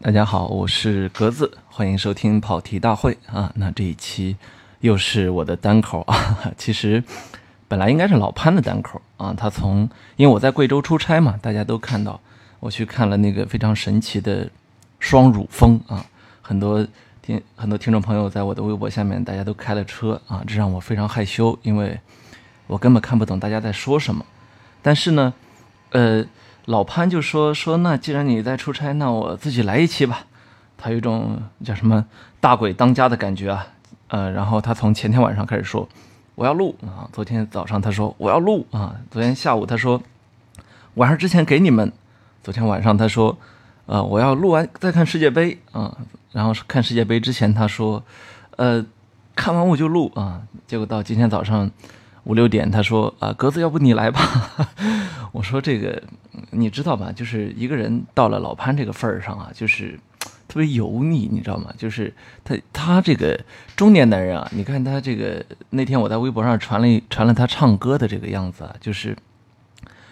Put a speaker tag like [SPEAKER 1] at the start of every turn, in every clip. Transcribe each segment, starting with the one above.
[SPEAKER 1] 大家好，我是格子，欢迎收听跑题大会啊。那这一期又是我的单口啊。其实本来应该是老潘的单口啊。他从因为我在贵州出差嘛，大家都看到我去看了那个非常神奇的双乳峰啊。很多听很多听众朋友在我的微博下面，大家都开了车啊，这让我非常害羞，因为我根本看不懂大家在说什么。但是呢，呃。老潘就说说，那既然你在出差，那我自己来一期吧。他有一种叫什么大鬼当家的感觉啊，呃，然后他从前天晚上开始说我要录啊，昨天早上他说我要录啊，昨天下午他说晚上之前给你们，昨天晚上他说呃我要录完再看世界杯啊，然后看世界杯之前他说呃看完我就录啊，结果到今天早上。五六点，他说：“啊，格子，要不你来吧？”我说：“这个你知道吧？就是一个人到了老潘这个份儿上啊，就是特别油腻，你知道吗？就是他他这个中年男人啊，你看他这个那天我在微博上传了传了他唱歌的这个样子啊，就是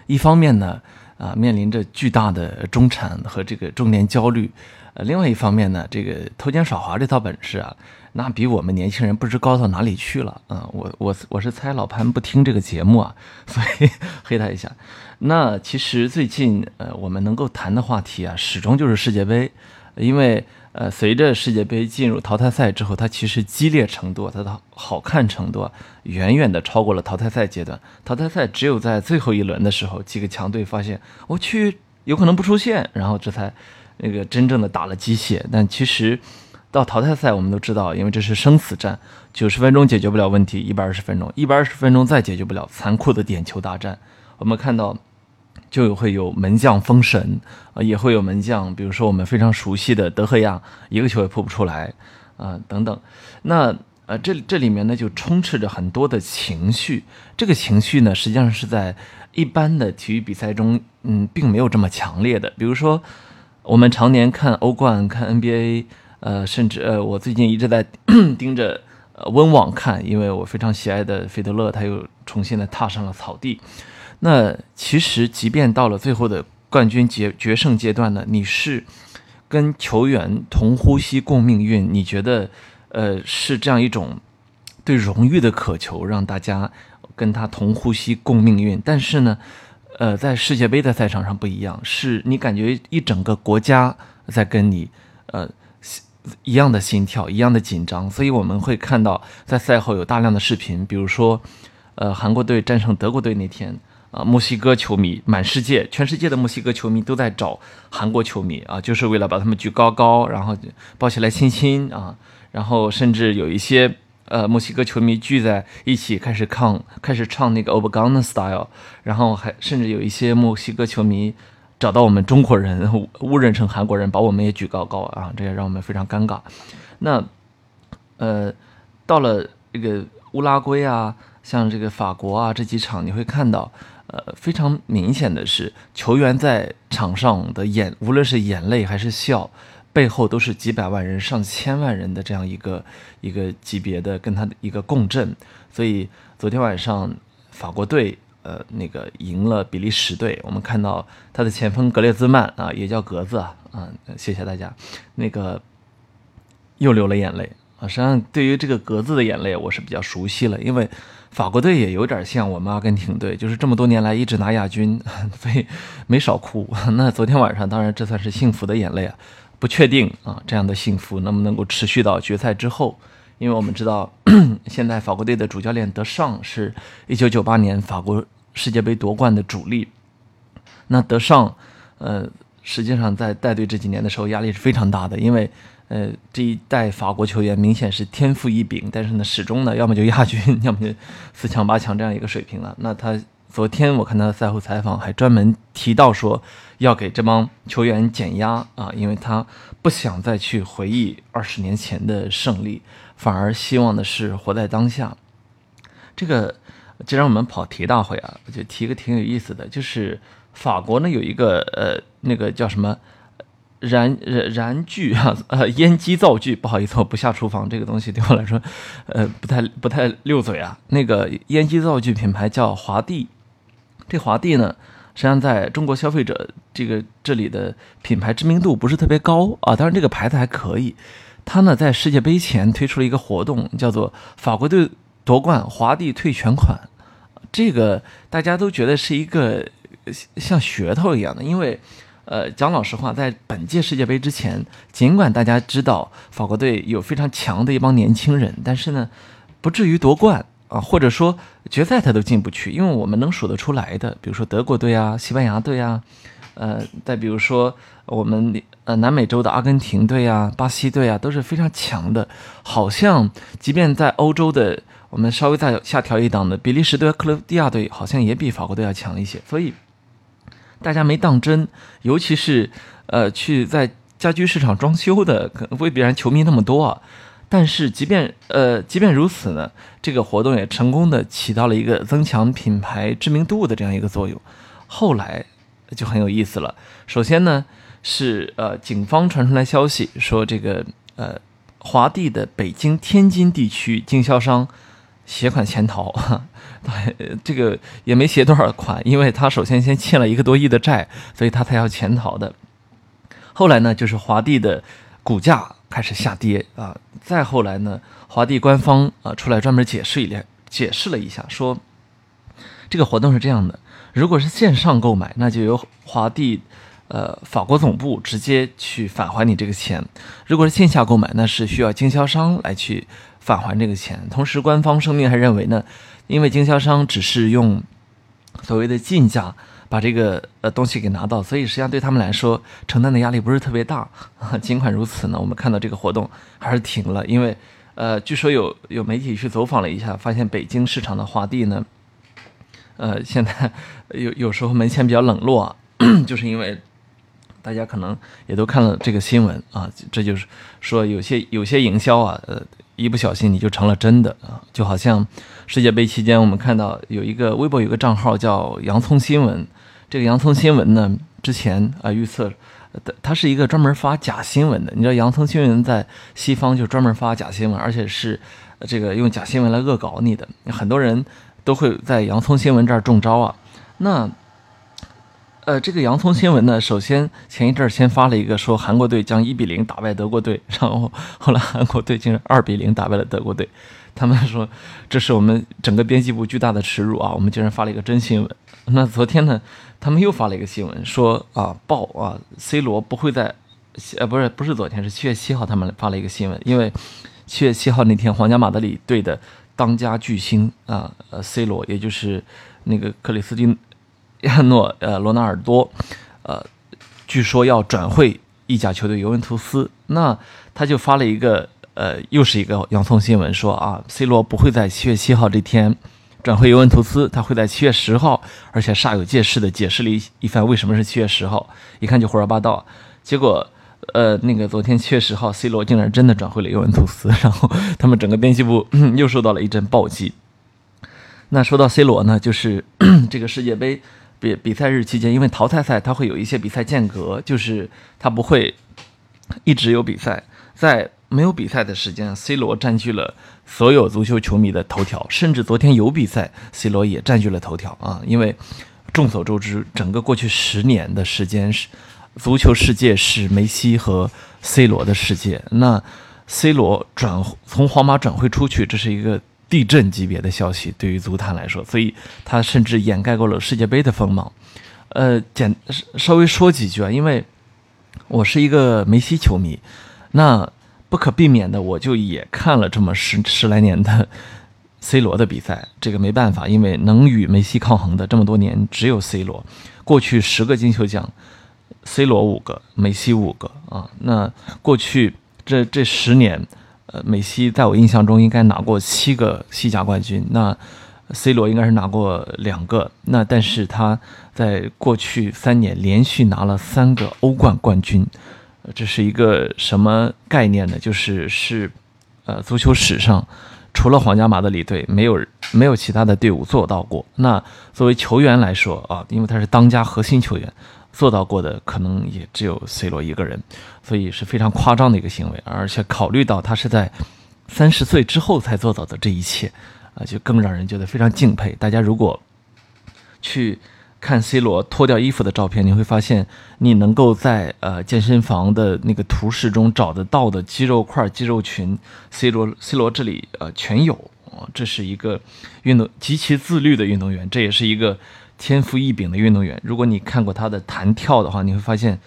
[SPEAKER 1] 一方面呢啊面临着巨大的中产和这个中年焦虑，另外一方面呢，这个偷奸耍滑这套本事啊。”那比我们年轻人不知高到哪里去了啊！我我我是猜老潘不听这个节目啊，所以黑他一下。那其实最近呃，我们能够谈的话题啊，始终就是世界杯，因为呃，随着世界杯进入淘汰赛之后，它其实激烈程度、它的好看程度远远的超过了淘汰赛阶段。淘汰赛只有在最后一轮的时候，几个强队发现我去有可能不出现，然后这才那个真正的打了鸡血。但其实。到淘汰赛，我们都知道，因为这是生死战，九十分钟解决不了问题，一百二十分钟，一百二十分钟再解决不了，残酷的点球大战。我们看到，就会有门将封神，啊，也会有门将，比如说我们非常熟悉的德赫亚，一个球也扑不出来，啊，等等。那呃，这这里面呢，就充斥着很多的情绪。这个情绪呢，实际上是在一般的体育比赛中，嗯，并没有这么强烈的。比如说，我们常年看欧冠，看 NBA。呃，甚至呃，我最近一直在 盯着温网看，因为我非常喜爱的费德勒，他又重新的踏上了草地。那其实，即便到了最后的冠军决决胜阶段呢，你是跟球员同呼吸共命运，你觉得呃是这样一种对荣誉的渴求，让大家跟他同呼吸共命运。但是呢，呃，在世界杯的赛场上不一样，是你感觉一整个国家在跟你呃。一样的心跳，一样的紧张，所以我们会看到在赛后有大量的视频，比如说，呃，韩国队战胜德国队那天，啊，墨西哥球迷满世界，全世界的墨西哥球迷都在找韩国球迷啊，就是为了把他们举高高，然后抱起来亲亲啊，然后甚至有一些呃墨西哥球迷聚在一起开始唱，开始唱那个 o b g a n a Style，然后还甚至有一些墨西哥球迷。找到我们中国人，误认成韩国人，把我们也举高高啊，这也让我们非常尴尬。那，呃，到了这个乌拉圭啊，像这个法国啊这几场，你会看到，呃，非常明显的是，球员在场上的眼，无论是眼泪还是笑，背后都是几百万人、上千万人的这样一个一个级别的跟他的一个共振。所以昨天晚上法国队。呃，那个赢了比利时队，我们看到他的前锋格列兹曼啊，也叫格子啊，啊，谢谢大家。那个又流了眼泪啊。实际上，对于这个格子的眼泪，我是比较熟悉了，因为法国队也有点像我们阿根廷队，就是这么多年来一直拿亚军，所以没少哭。那昨天晚上，当然这算是幸福的眼泪啊，不确定啊，这样的幸福能不能够持续到决赛之后。因为我们知道，现在法国队的主教练德尚是一九九八年法国世界杯夺冠的主力。那德尚，呃，实际上在带队这几年的时候，压力是非常大的，因为，呃，这一代法国球员明显是天赋异禀，但是呢，始终呢，要么就亚军，要么就四强八强这样一个水平了。那他昨天我看他的赛后采访，还专门提到说要给这帮球员减压啊，因为他不想再去回忆二十年前的胜利，反而希望的是活在当下。这个，既然我们跑题大会啊，我就提一个挺有意思的，就是法国呢有一个呃那个叫什么？燃燃燃具啊，呃，烟机灶具，不好意思，我不下厨房，这个东西对我来说，呃，不太不太溜嘴啊。那个烟机灶具品牌叫华帝，这华帝呢，实际上在中国消费者这个这里的品牌知名度不是特别高啊，当然这个牌子还可以。它呢在世界杯前推出了一个活动，叫做法国队夺冠，华帝退全款。这个大家都觉得是一个像噱头一样的，因为。呃，讲老实话，在本届世界杯之前，尽管大家知道法国队有非常强的一帮年轻人，但是呢，不至于夺冠啊，或者说决赛他都进不去。因为我们能数得出来的，比如说德国队啊、西班牙队啊，呃，再比如说我们呃南美洲的阿根廷队啊、巴西队啊，都是非常强的。好像即便在欧洲的，我们稍微再下调一档的比利时队、克罗地亚队，好像也比法国队要强一些。所以。大家没当真，尤其是，呃，去在家居市场装修的，可能未必然球迷那么多啊。但是，即便呃，即便如此呢，这个活动也成功的起到了一个增强品牌知名度的这样一个作用。后来就很有意思了。首先呢，是呃，警方传出来消息说，这个呃，华帝的北京、天津地区经销商。携款潜逃，对，这个也没携多少款，因为他首先先欠了一个多亿的债，所以他才要潜逃的。后来呢，就是华帝的股价开始下跌啊，再后来呢，华帝官方啊出来专门解释一，解释了一下，说这个活动是这样的，如果是线上购买，那就由华帝呃法国总部直接去返还你这个钱；如果是线下购买，那是需要经销商来去。返还这个钱，同时官方声明还认为呢，因为经销商只是用所谓的进价把这个呃东西给拿到，所以实际上对他们来说承担的压力不是特别大。尽管如此呢，我们看到这个活动还是停了，因为呃，据说有有媒体去走访了一下，发现北京市场的华帝呢，呃，现在 有有时候门前比较冷落，就是因为大家可能也都看了这个新闻啊，这就是说有些有些营销啊，呃。一不小心你就成了真的啊！就好像世界杯期间，我们看到有一个微博有个账号叫洋葱新闻，这个洋葱新闻呢，之前啊预测，它是一个专门发假新闻的。你知道洋葱新闻在西方就专门发假新闻，而且是这个用假新闻来恶搞你的，很多人都会在洋葱新闻这儿中招啊。那。呃，这个洋葱新闻呢，首先前一阵儿先发了一个说韩国队将一比零打败德国队，然后后来韩国队竟然二比零打败了德国队，他们说这是我们整个编辑部巨大的耻辱啊！我们竟然发了一个真新闻。那昨天呢，他们又发了一个新闻说啊，报啊，C 罗不会在，呃，不是不是昨天是七月七号，他们发了一个新闻，因为七月七号那天皇家马德里队的当家巨星啊，呃，C 罗，也就是那个克里斯汀。亚诺呃罗纳尔多，呃，据说要转会意甲球队尤文图斯，那他就发了一个呃，又是一个洋葱新闻，说啊，C 罗不会在七月七号这天转会尤文图斯，他会在七月十号，而且煞有介事的解释了一一番为什么是七月十号，一看就胡说八道。结果呃，那个昨天七月十号，C 罗竟然真的转会了尤文图斯，然后他们整个编辑部又受到了一阵暴击。那说到 C 罗呢，就是 这个世界杯。比赛日期间，因为淘汰赛它会有一些比赛间隔，就是它不会一直有比赛。在没有比赛的时间，C 罗占据了所有足球球迷的头条，甚至昨天有比赛，C 罗也占据了头条啊！因为众所周知，整个过去十年的时间是足球世界是梅西和 C 罗的世界。那 C 罗转从皇马转会出去，这是一个。地震级别的消息对于足坛来说，所以它甚至掩盖过了世界杯的锋芒。呃，简稍微说几句啊，因为我是一个梅西球迷，那不可避免的我就也看了这么十十来年的 C 罗的比赛。这个没办法，因为能与梅西抗衡的这么多年只有 C 罗。过去十个金球奖，C 罗五个，梅西五个啊。那过去这这十年。呃，梅西在我印象中应该拿过七个西甲冠军。那，C 罗应该是拿过两个，那但是他在过去三年连续拿了三个欧冠冠军，这是一个什么概念呢？就是是，呃，足球史上除了皇家马德里队，没有没有其他的队伍做到过。那作为球员来说啊，因为他是当家核心球员，做到过的可能也只有 C 罗一个人，所以是非常夸张的一个行为。而且考虑到他是在三十岁之后才做到的这一切。啊，就更让人觉得非常敬佩。大家如果去看 C 罗脱掉衣服的照片，你会发现，你能够在呃健身房的那个图示中找得到的肌肉块、肌肉群，C 罗 C 罗这里呃全有。这是一个运动极其自律的运动员，这也是一个天赋异禀的运动员。如果你看过他的弹跳的话，你会发现，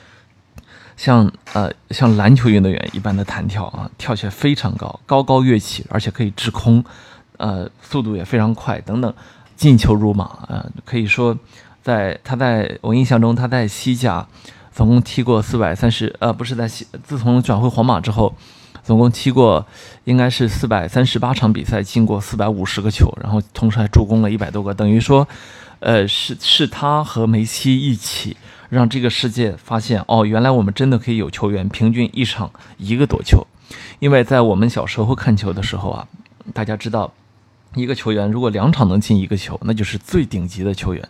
[SPEAKER 1] 像呃像篮球运动员一般的弹跳啊，跳起来非常高，高高跃起，而且可以滞空。呃，速度也非常快，等等，进球如马啊！可以说，在他在我印象中，他在西甲总共踢过四百三十，呃，不是在西，自从转会皇马之后，总共踢过应该是四百三十八场比赛，进过四百五十个球，然后同时还助攻了一百多个，等于说，呃，是是他和梅西一起让这个世界发现，哦，原来我们真的可以有球员平均一场一个多球，因为在我们小时候看球的时候啊，大家知道。一个球员如果两场能进一个球，那就是最顶级的球员。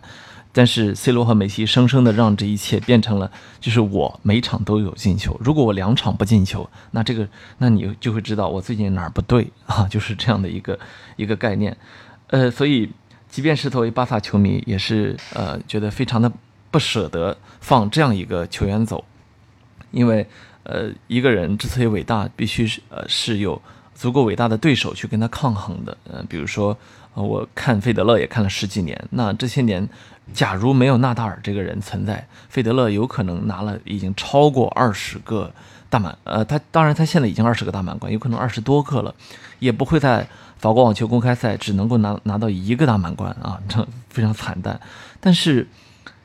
[SPEAKER 1] 但是 C 罗和梅西生生的让这一切变成了，就是我每场都有进球。如果我两场不进球，那这个，那你就会知道我最近哪儿不对啊，就是这样的一个一个概念。呃，所以即便是作为巴萨球迷，也是呃觉得非常的不舍得放这样一个球员走，因为呃一个人之所以伟大，必须是呃是有。足够伟大的对手去跟他抗衡的，嗯，比如说，我看费德勒也看了十几年，那这些年，假如没有纳达尔这个人存在，费德勒有可能拿了已经超过二十个大满，呃，他当然他现在已经二十个大满贯，有可能二十多个了，也不会在法国网球公开赛只能够拿拿到一个大满贯啊，这非常惨淡。但是，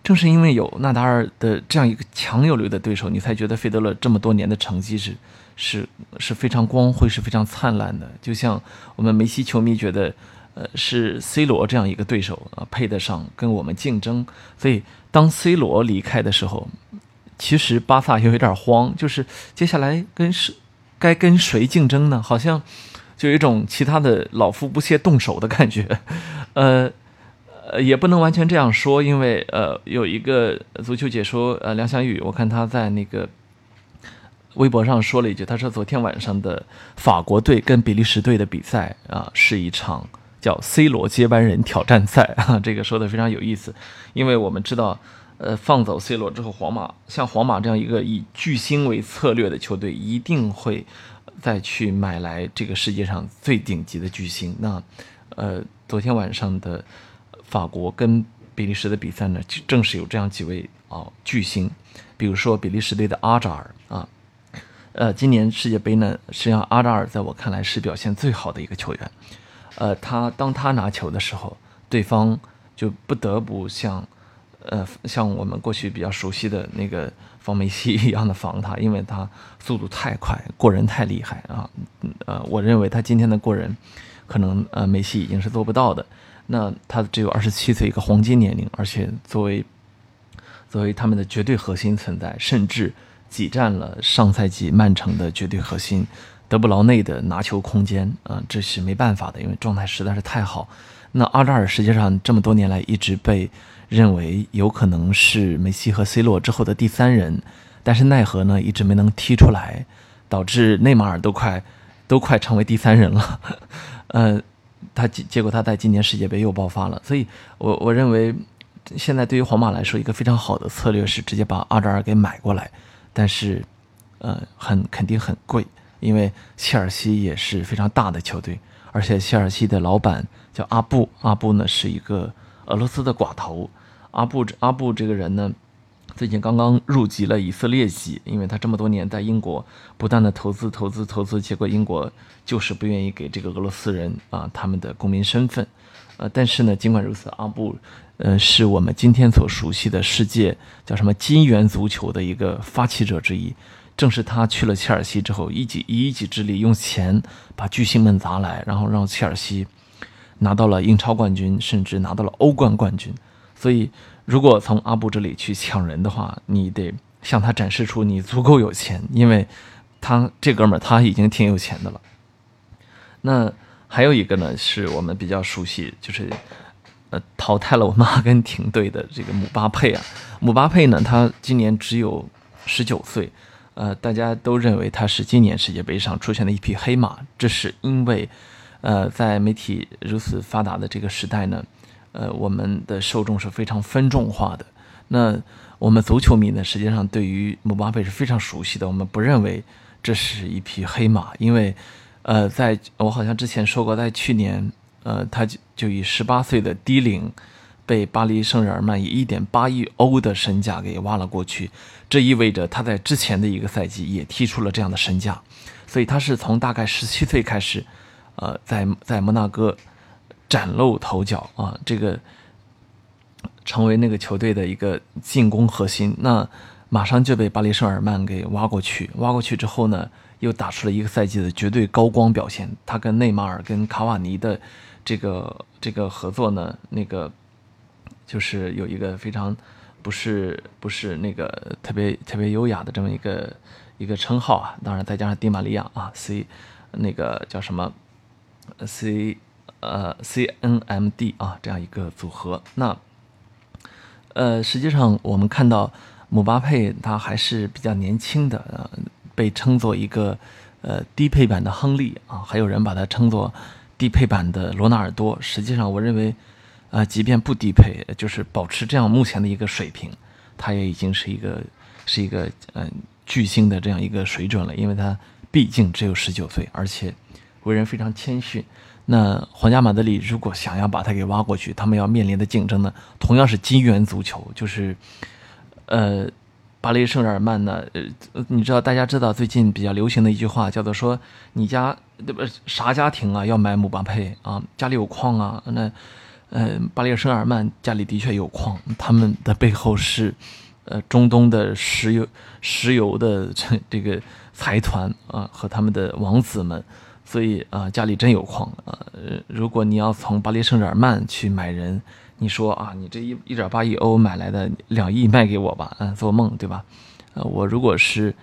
[SPEAKER 1] 正是因为有纳达尔的这样一个强有力的对手，你才觉得费德勒这么多年的成绩是。是是非常光辉，是非常灿烂的。就像我们梅西球迷觉得，呃，是 C 罗这样一个对手啊，配得上跟我们竞争。所以当 C 罗离开的时候，其实巴萨又有点慌，就是接下来跟是该跟谁竞争呢？好像就有一种其他的老夫不屑动手的感觉。呃呃，也不能完全这样说，因为呃，有一个足球解说呃梁翔宇，我看他在那个。微博上说了一句，他说昨天晚上的法国队跟比利时队的比赛啊，是一场叫 C 罗接班人挑战赛 啊，这个说的非常有意思，因为我们知道，呃，放走 C 罗之后，皇马像皇马这样一个以巨星为策略的球队，一定会再去买来这个世界上最顶级的巨星。那，呃，昨天晚上的法国跟比利时的比赛呢，正是有这样几位啊巨星，比如说比利时队的阿扎尔啊。呃，今年世界杯呢，实际上阿扎尔在我看来是表现最好的一个球员。呃，他当他拿球的时候，对方就不得不向，呃，像我们过去比较熟悉的那个防梅西一样的防他，因为他速度太快，过人太厉害啊。呃，我认为他今天的过人，可能呃梅西已经是做不到的。那他只有二十七岁，一个黄金年龄，而且作为作为他们的绝对核心存在，甚至。挤占了上赛季曼城的绝对核心德布劳内的拿球空间啊，这是没办法的，因为状态实在是太好。那阿扎尔实际上这么多年来一直被认为有可能是梅西和 C 罗之后的第三人，但是奈何呢一直没能踢出来，导致内马尔都快都快成为第三人了。呃，他结结果他在今年世界杯又爆发了，所以我我认为现在对于皇马来说，一个非常好的策略是直接把阿扎尔给买过来。但是，呃，很肯定很贵，因为切尔西也是非常大的球队，而且切尔西的老板叫阿布，阿布呢是一个俄罗斯的寡头。阿布阿布这个人呢，最近刚刚入籍了以色列籍，因为他这么多年在英国不断的投资投资投资，结果英国就是不愿意给这个俄罗斯人啊他们的公民身份。呃，但是呢，尽管如此，阿布。呃，是我们今天所熟悉的世界叫什么金元足球的一个发起者之一。正是他去了切尔西之后，一己以一己之力用钱把巨星们砸来，然后让切尔西拿到了英超冠军，甚至拿到了欧冠冠军。所以，如果从阿布这里去抢人的话，你得向他展示出你足够有钱，因为他这哥们儿他已经挺有钱的了。那还有一个呢，是我们比较熟悉，就是呃淘汰了我们阿根廷队的这个姆巴佩啊。姆巴佩呢，他今年只有十九岁，呃，大家都认为他是今年世界杯上出现的一匹黑马，这是因为。呃，在媒体如此发达的这个时代呢，呃，我们的受众是非常分众化的。那我们足球迷呢，实际上对于姆巴佩是非常熟悉的。我们不认为这是一匹黑马，因为，呃，在我好像之前说过，在去年，呃，他就就以十八岁的低龄，被巴黎圣日耳曼以一点八亿欧的身价给挖了过去。这意味着他在之前的一个赛季也踢出了这样的身价，所以他是从大概十七岁开始。呃，在在摩纳哥崭露头角啊，这个成为那个球队的一个进攻核心。那马上就被巴黎圣日耳曼给挖过去，挖过去之后呢，又打出了一个赛季的绝对高光表现。他跟内马尔、跟卡瓦尼的这个这个合作呢，那个就是有一个非常不是不是那个特别特别优雅的这么一个一个称号啊。当然再加上迪玛利亚啊，C 那个叫什么？C，呃，CNMD 啊，这样一个组合。那，呃，实际上我们看到姆巴佩他还是比较年轻的，呃，被称作一个呃低配版的亨利啊，还有人把他称作低配版的罗纳尔多。实际上，我认为，啊，即便不低配，就是保持这样目前的一个水平，他也已经是一个是一个嗯巨星的这样一个水准了，因为他毕竟只有十九岁，而且。为人非常谦逊，那皇家马德里如果想要把他给挖过去，他们要面临的竞争呢，同样是金元足球，就是，呃，巴黎圣日耳曼呢，呃，你知道大家知道最近比较流行的一句话叫做说，你家对不啥家庭啊要买姆巴佩啊，家里有矿啊，那，呃，巴黎圣日耳曼家里的确有矿，他们的背后是，呃，中东的石油石油的这这个财团啊和他们的王子们。所以啊，家里真有矿啊！如果你要从巴黎圣日耳曼去买人，你说啊，你这一一点八亿欧买来的两亿卖给我吧，嗯，做梦对吧？呃，我如果是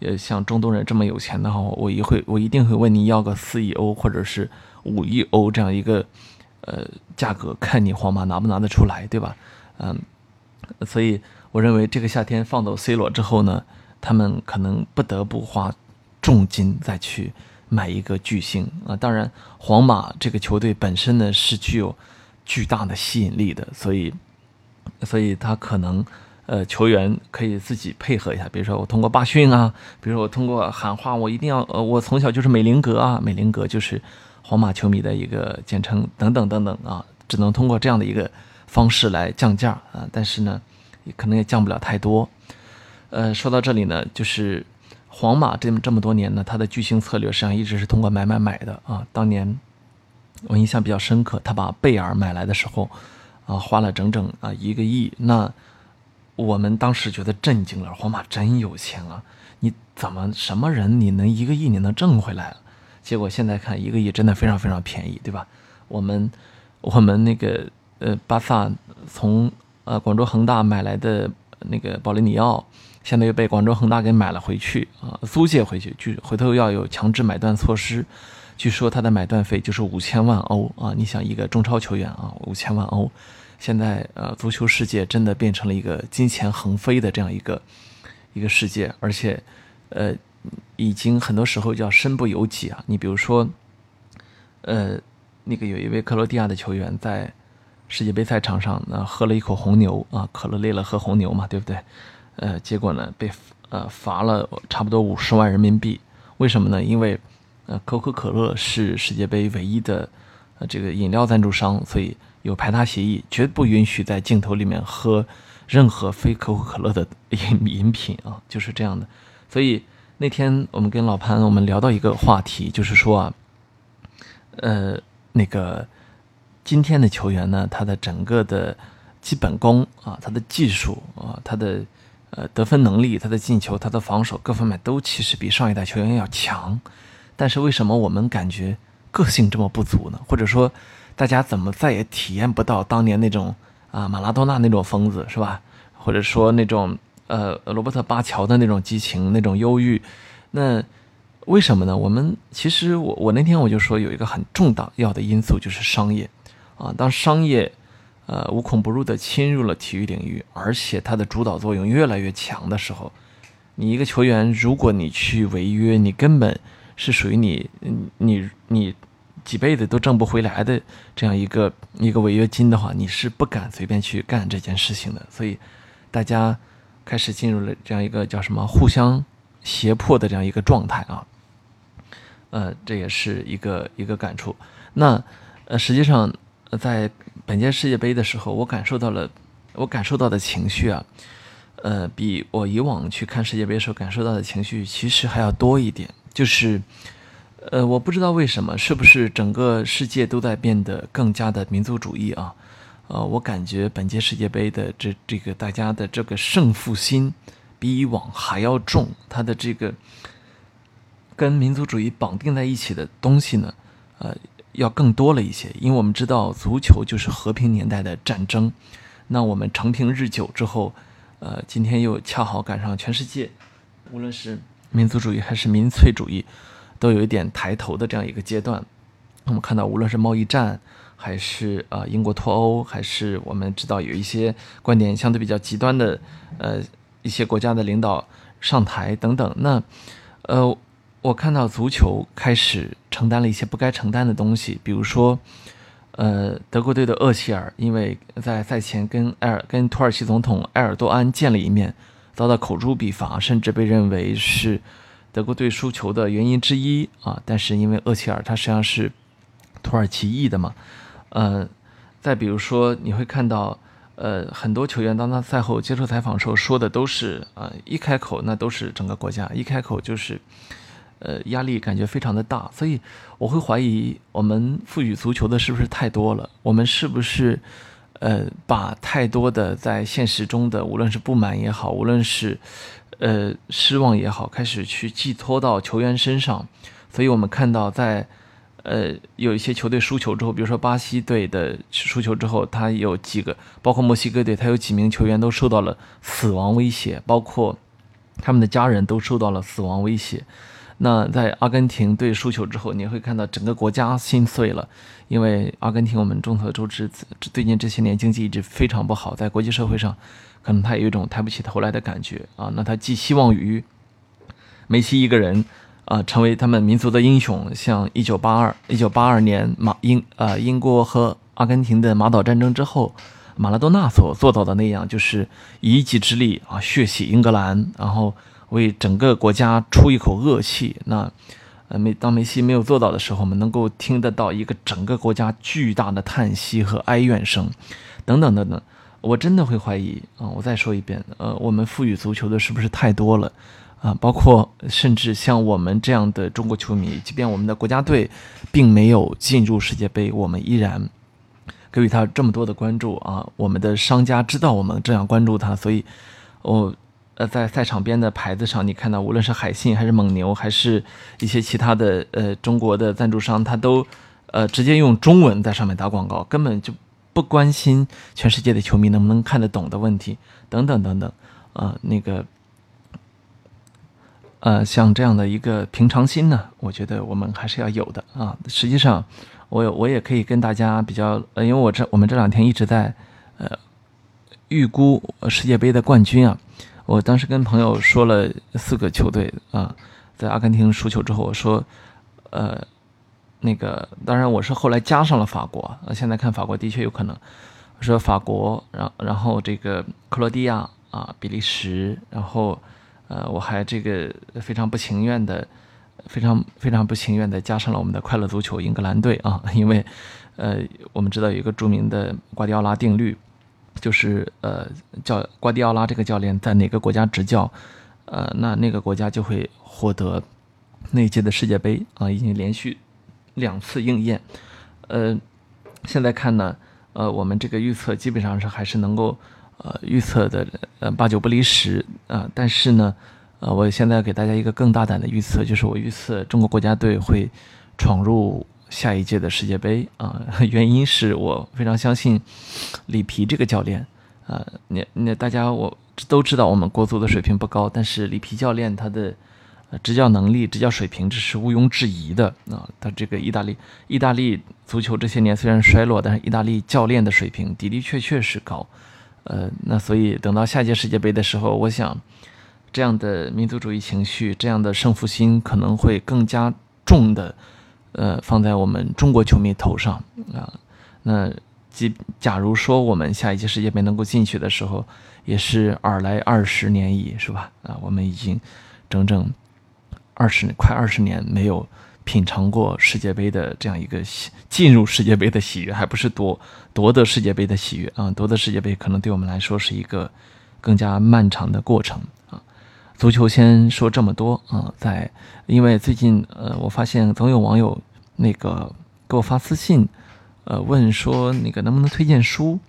[SPEAKER 1] 呃像中东人这么有钱的话，我一会我一定会问你要个四亿欧或者是五亿欧这样一个呃价格，看你皇马拿不拿得出来，对吧？嗯，所以我认为这个夏天放走 C 罗之后呢，他们可能不得不花重金再去。买一个巨星啊！当然，皇马这个球队本身呢是具有巨大的吸引力的，所以，所以他可能呃球员可以自己配合一下，比如说我通过罢训啊，比如说我通过喊话，我一定要呃我从小就是美林格啊，美林格就是皇马球迷的一个简称等等等等啊，只能通过这样的一个方式来降价啊，但是呢，可能也降不了太多。呃，说到这里呢，就是。皇马这么这么多年呢，他的巨星策略实际上一直是通过买买买的啊。当年我印象比较深刻，他把贝尔买来的时候，啊，花了整整啊一个亿。那我们当时觉得震惊了，皇马真有钱啊！你怎么什么人你能一个亿你能挣回来？结果现在看一个亿真的非常非常便宜，对吧？我们我们那个呃巴萨从呃广州恒大买来的那个保利尼奥。现在又被广州恒大给买了回去啊，租借回去，据回头要有强制买断措施。据说他的买断费就是五千万欧啊！你想一个中超球员啊，五千万欧，现在呃，足球世界真的变成了一个金钱横飞的这样一个一个世界，而且呃，已经很多时候叫身不由己啊。你比如说，呃，那个有一位克罗地亚的球员在世界杯赛场上呢，喝了一口红牛啊，可乐累了喝红牛嘛，对不对？呃，结果呢，被呃罚了差不多五十万人民币。为什么呢？因为呃，可口可乐是世界杯唯一的呃这个饮料赞助商，所以有排他协议，绝不允许在镜头里面喝任何非可口可乐的饮饮品啊，就是这样的。所以那天我们跟老潘我们聊到一个话题，就是说啊，呃，那个今天的球员呢，他的整个的基本功啊，他的技术啊，他的呃，得分能力、他的进球、他的防守各方面都其实比上一代球员要强，但是为什么我们感觉个性这么不足呢？或者说，大家怎么再也体验不到当年那种啊马拉多纳那种疯子是吧？或者说那种呃罗伯特巴乔的那种激情、那种忧郁？那为什么呢？我们其实我我那天我就说有一个很重大要的因素就是商业啊，当商业呃无孔不入的侵入了体育领域，而且它的主导作用越来越强的时候，你一个球员如果你去违约，你根本是属于你你你。几辈子都挣不回来的这样一个一个违约金的话，你是不敢随便去干这件事情的。所以，大家开始进入了这样一个叫什么互相胁迫的这样一个状态啊。呃，这也是一个一个感触。那呃，实际上在本届世界杯的时候，我感受到了我感受到的情绪啊，呃，比我以往去看世界杯时候感受到的情绪其实还要多一点，就是。呃，我不知道为什么，是不是整个世界都在变得更加的民族主义啊？呃，我感觉本届世界杯的这这个大家的这个胜负心比以往还要重，它的这个跟民族主义绑定在一起的东西呢，呃，要更多了一些。因为我们知道，足球就是和平年代的战争，那我们承平日久之后，呃，今天又恰好赶上全世界，无论是民族主义还是民粹主义。都有一点抬头的这样一个阶段，我们看到无论是贸易战，还是呃英国脱欧，还是我们知道有一些观点相对比较极端的，呃一些国家的领导上台等等，那呃我看到足球开始承担了一些不该承担的东西，比如说呃德国队的厄齐尔，因为在赛前跟埃尔跟土耳其总统埃尔多安见了一面，遭到口诛笔伐，甚至被认为是。德国队输球的原因之一啊，但是因为厄齐尔他实际上是土耳其裔的嘛，呃，再比如说你会看到，呃，很多球员当他赛后接受采访的时候说的都是啊，一开口那都是整个国家，一开口就是，呃，压力感觉非常的大，所以我会怀疑我们赋予足球的是不是太多了，我们是不是呃把太多的在现实中的无论是不满也好，无论是。呃，失望也好，开始去寄托到球员身上，所以我们看到，在呃有一些球队输球之后，比如说巴西队的输球之后，他有几个，包括墨西哥队，他有几名球员都受到了死亡威胁，包括他们的家人都受到了死亡威胁。那在阿根廷队输球之后，你会看到整个国家心碎了，因为阿根廷我们众所周知，最近这些年经济一直非常不好，在国际社会上。可能他有一种抬不起头来的感觉啊，那他寄希望于梅西一个人啊，成为他们民族的英雄，像一九八二一九八二年马英呃英国和阿根廷的马岛战争之后，马拉多纳所做到的那样，就是以一己之力啊血洗英格兰，然后为整个国家出一口恶气。那呃梅当梅西没有做到的时候，我们能够听得到一个整个国家巨大的叹息和哀怨声，等等等等。我真的会怀疑啊！我再说一遍，呃，我们赋予足球的是不是太多了啊？包括甚至像我们这样的中国球迷，即便我们的国家队并没有进入世界杯，我们依然给予他这么多的关注啊！我们的商家知道我们这样关注他，所以，我呃在赛场边的牌子上，你看到无论是海信还是蒙牛，还是一些其他的呃中国的赞助商，他都呃直接用中文在上面打广告，根本就。不关心全世界的球迷能不能看得懂的问题，等等等等，呃，那个，呃，像这样的一个平常心呢，我觉得我们还是要有的啊。实际上，我我也可以跟大家比较，呃，因为我这我们这两天一直在呃预估世界杯的冠军啊。我当时跟朋友说了四个球队啊，在阿根廷输球之后，我说，呃。那个当然，我是后来加上了法国。呃，现在看法国的确有可能。我说法国，然然后这个克罗地亚啊，比利时，然后呃，我还这个非常不情愿的，非常非常不情愿的加上了我们的快乐足球英格兰队啊，因为呃，我们知道有一个著名的瓜迪奥拉定律，就是呃，叫瓜迪奥拉这个教练在哪个国家执教，呃，那那个国家就会获得那届的世界杯啊，已经连续。两次应验，呃，现在看呢，呃，我们这个预测基本上是还是能够，呃，预测的，呃，八九不离十啊。但是呢，呃，我现在给大家一个更大胆的预测，就是我预测中国国家队会闯入下一届的世界杯啊，原因是我非常相信里皮这个教练啊，那那大家我都知道我们国足的水平不高，但是里皮教练他的执教能力、执教水平这是毋庸置疑的啊。他这个意大利意大利足球这些年虽然衰落，但是意大利教练的水平的的确确是高。呃，那所以等到下届世界杯的时候，我想这样的民族主义情绪、这样的胜负心可能会更加重的，呃，放在我们中国球迷头上啊。那即假如说我们下一届世界杯能够进去的时候，也是尔来二十年矣，是吧？啊，我们已经整整二十快二十年没有。品尝过世界杯的这样一个喜进入世界杯的喜悦，还不是夺夺得世界杯的喜悦啊！夺得世界杯可能对我们来说是一个更加漫长的过程！足球先说这么多啊，在因为最近呃，我发现总有网友那个给我发私信，呃，问说那个能不能推荐书，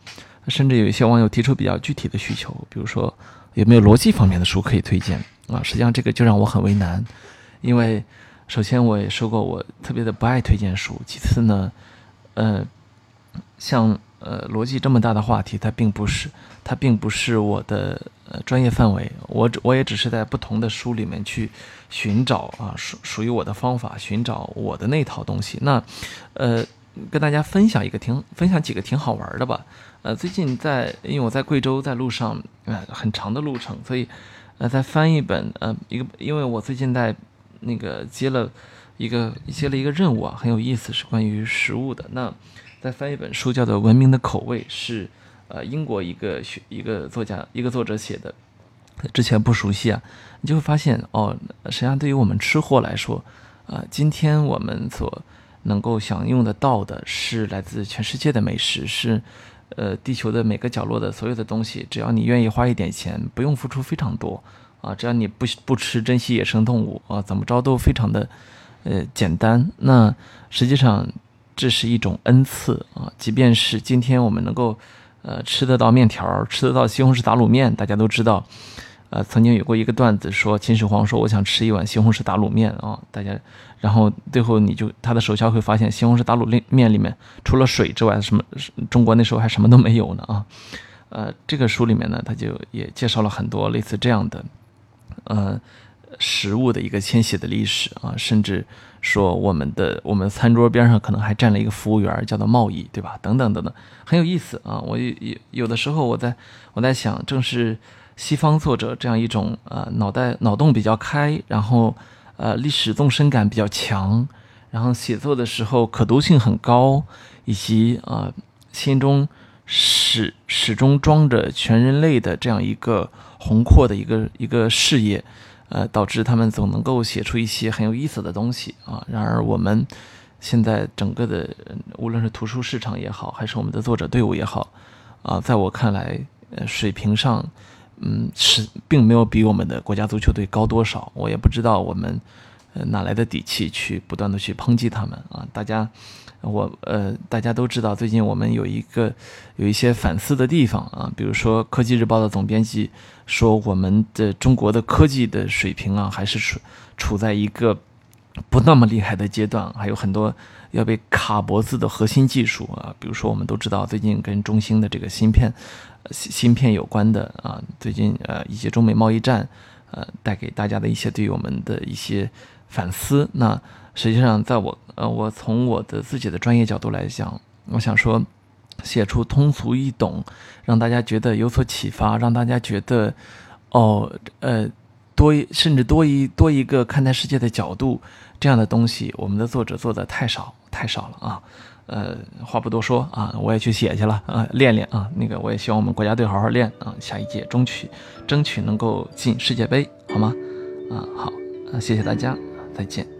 [SPEAKER 1] 甚至有一些网友提出比较具体的需求，比如说有没有逻辑方面的书可以推荐啊？实际上这个就让我很为难，因为。首先，我也说过，我特别的不爱推荐书。其次呢，呃，像呃逻辑这么大的话题，它并不是它并不是我的专业范围。我我也只是在不同的书里面去寻找啊属属于我的方法，寻找我的那套东西。那呃，跟大家分享一个挺分享几个挺好玩的吧。呃，最近在因为我在贵州，在路上呃很长的路程，所以呃在翻一本呃一个，因为我最近在。那个接了一个接了一个任务啊，很有意思，是关于食物的。那在翻一本书，叫做《文明的口味》，是呃英国一个学一个作家一个作者写的。之前不熟悉啊，你就会发现哦，实际上对于我们吃货来说，啊，今天我们所能够享用得到的是来自全世界的美食，是呃地球的每个角落的所有的东西，只要你愿意花一点钱，不用付出非常多。啊，只要你不不吃珍惜野生动物啊，怎么着都非常的，呃，简单。那实际上这是一种恩赐啊，即便是今天我们能够，呃，吃得到面条，吃得到西红柿打卤面，大家都知道，呃，曾经有过一个段子说秦始皇说我想吃一碗西红柿打卤面啊，大家，然后最后你就他的手下会发现西红柿打卤面里面除了水之外，什么中国那时候还什么都没有呢啊，呃，这个书里面呢，他就也介绍了很多类似这样的。呃，食物的一个迁徙的历史啊，甚至说我们的我们餐桌边上可能还站了一个服务员，叫做贸易，对吧？等等等等，很有意思啊。我有有的时候我在我在想，正是西方作者这样一种呃脑袋脑洞比较开，然后呃历史纵深感比较强，然后写作的时候可读性很高，以及啊心中始始终装着全人类的这样一个。宏阔的一个一个事业，呃，导致他们总能够写出一些很有意思的东西啊。然而，我们现在整个的，无论是图书市场也好，还是我们的作者队伍也好，啊，在我看来，呃，水平上，嗯，是并没有比我们的国家足球队高多少。我也不知道我们，呃，哪来的底气去不断的去抨击他们啊？大家。我呃，大家都知道，最近我们有一个有一些反思的地方啊，比如说《科技日报》的总编辑说，我们的中国的科技的水平啊，还是处处在一个不那么厉害的阶段，还有很多要被卡脖子的核心技术啊，比如说我们都知道，最近跟中兴的这个芯片芯芯片有关的啊，最近呃一些中美贸易战呃带给大家的一些对于我们的一些反思，那。实际上，在我呃，我从我的自己的专业角度来讲，我想说，写出通俗易懂，让大家觉得有所启发，让大家觉得，哦，呃，多甚至多一多一个看待世界的角度，这样的东西，我们的作者做的太少太少了啊。呃，话不多说啊，我也去写去了啊，练练啊。那个，我也希望我们国家队好好练啊，下一届争取争取能够进世界杯，好吗？啊，好，啊，谢谢大家，再见。